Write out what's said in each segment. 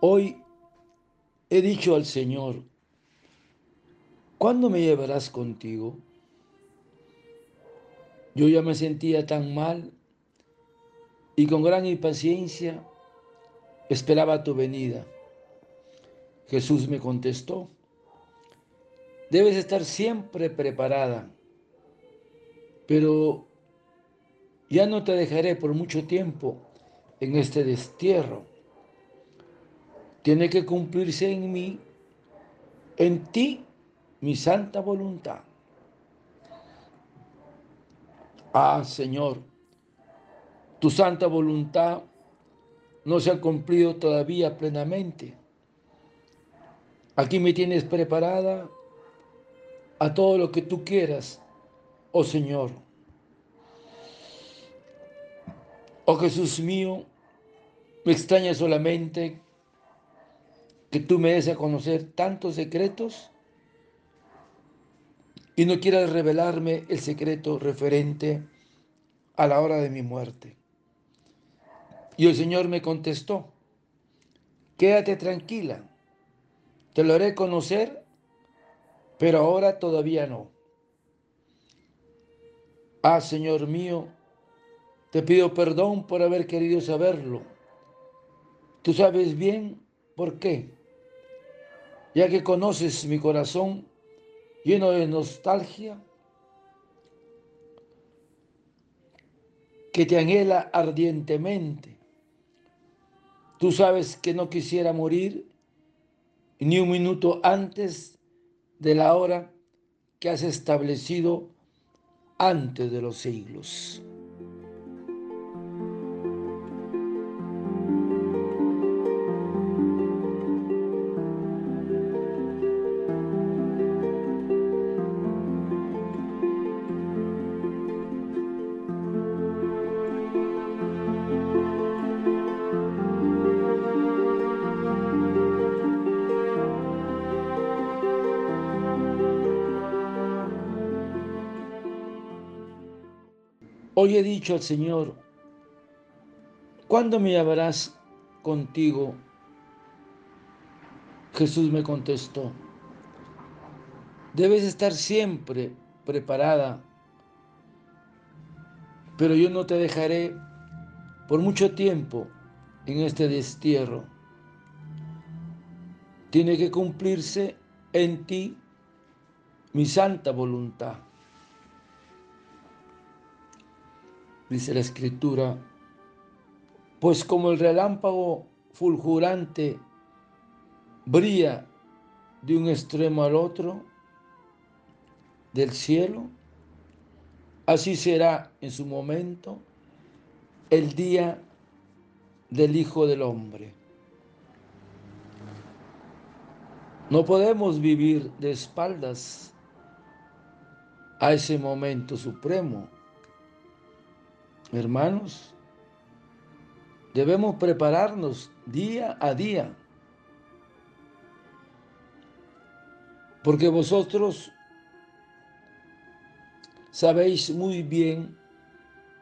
Hoy he dicho al Señor, ¿cuándo me llevarás contigo? Yo ya me sentía tan mal y con gran impaciencia esperaba tu venida. Jesús me contestó, debes estar siempre preparada, pero ya no te dejaré por mucho tiempo en este destierro. Tiene que cumplirse en mí, en ti, mi santa voluntad. Ah, Señor, tu santa voluntad no se ha cumplido todavía plenamente. Aquí me tienes preparada a todo lo que tú quieras, oh Señor. Oh Jesús mío, me extraña solamente que tú me des a conocer tantos secretos y no quieras revelarme el secreto referente a la hora de mi muerte. Y el Señor me contestó, quédate tranquila, te lo haré conocer, pero ahora todavía no. Ah, Señor mío, te pido perdón por haber querido saberlo. Tú sabes bien por qué, ya que conoces mi corazón lleno de nostalgia, que te anhela ardientemente. Tú sabes que no quisiera morir ni un minuto antes de la hora que has establecido antes de los siglos. Hoy he dicho al Señor, ¿cuándo me llevarás contigo? Jesús me contestó, debes estar siempre preparada, pero yo no te dejaré por mucho tiempo en este destierro. Tiene que cumplirse en ti mi santa voluntad. Dice la escritura, pues como el relámpago fulgurante brilla de un extremo al otro del cielo, así será en su momento el día del Hijo del Hombre. No podemos vivir de espaldas a ese momento supremo Hermanos, debemos prepararnos día a día. Porque vosotros sabéis muy bien,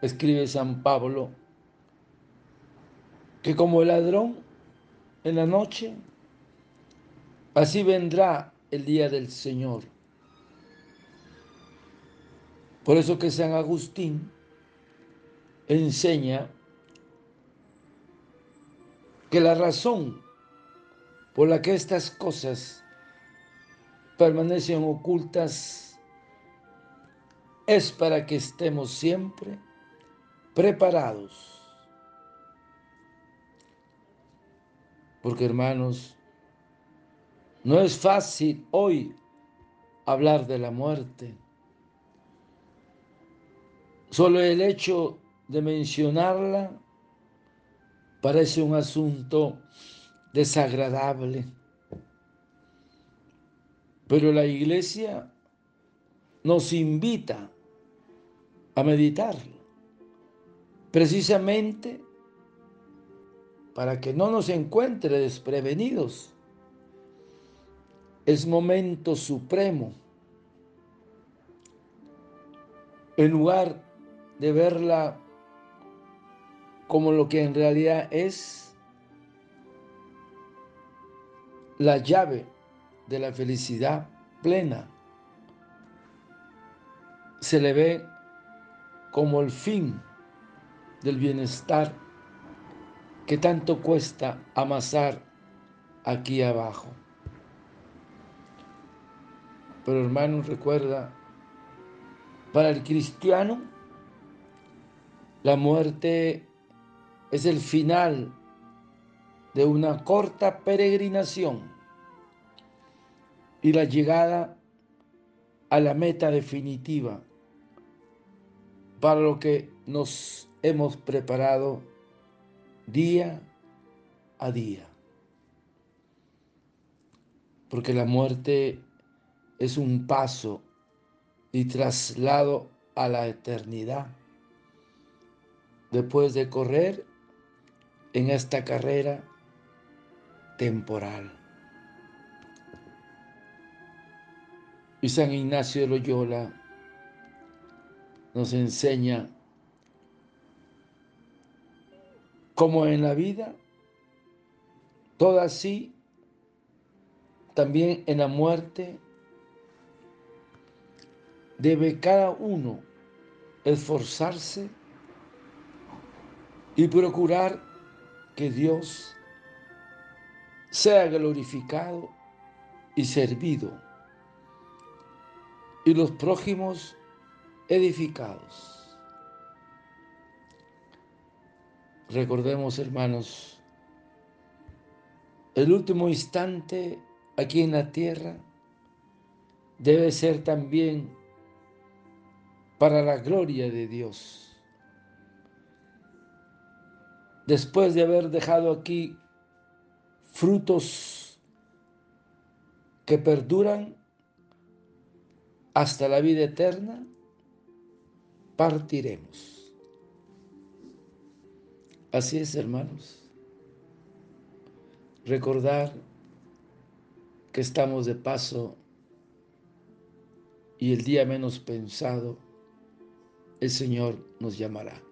escribe San Pablo, que como el ladrón en la noche, así vendrá el día del Señor. Por eso que San Agustín enseña que la razón por la que estas cosas permanecen ocultas es para que estemos siempre preparados. Porque hermanos, no es fácil hoy hablar de la muerte. Solo el hecho de mencionarla parece un asunto desagradable. Pero la iglesia nos invita a meditarlo, precisamente para que no nos encuentre desprevenidos. Es momento supremo. En lugar de verla como lo que en realidad es, la llave de la felicidad plena. Se le ve como el fin del bienestar que tanto cuesta amasar aquí abajo. Pero hermanos, recuerda, para el cristiano, la muerte es el final de una corta peregrinación y la llegada a la meta definitiva para lo que nos hemos preparado día a día. Porque la muerte es un paso y traslado a la eternidad. Después de correr en esta carrera temporal. Y San Ignacio de Loyola nos enseña cómo en la vida, todo así, también en la muerte, debe cada uno esforzarse y procurar que Dios sea glorificado y servido y los prójimos edificados. Recordemos, hermanos, el último instante aquí en la tierra debe ser también para la gloria de Dios. Después de haber dejado aquí frutos que perduran hasta la vida eterna, partiremos. Así es, hermanos. Recordar que estamos de paso y el día menos pensado, el Señor nos llamará.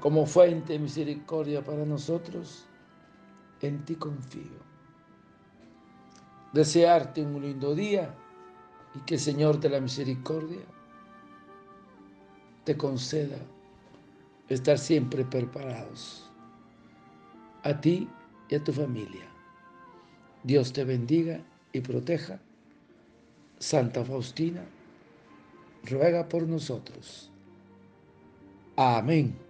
como fuente de misericordia para nosotros, en ti confío. Desearte un lindo día y que el Señor de la misericordia te conceda estar siempre preparados. A ti y a tu familia. Dios te bendiga y proteja. Santa Faustina, ruega por nosotros. Amén.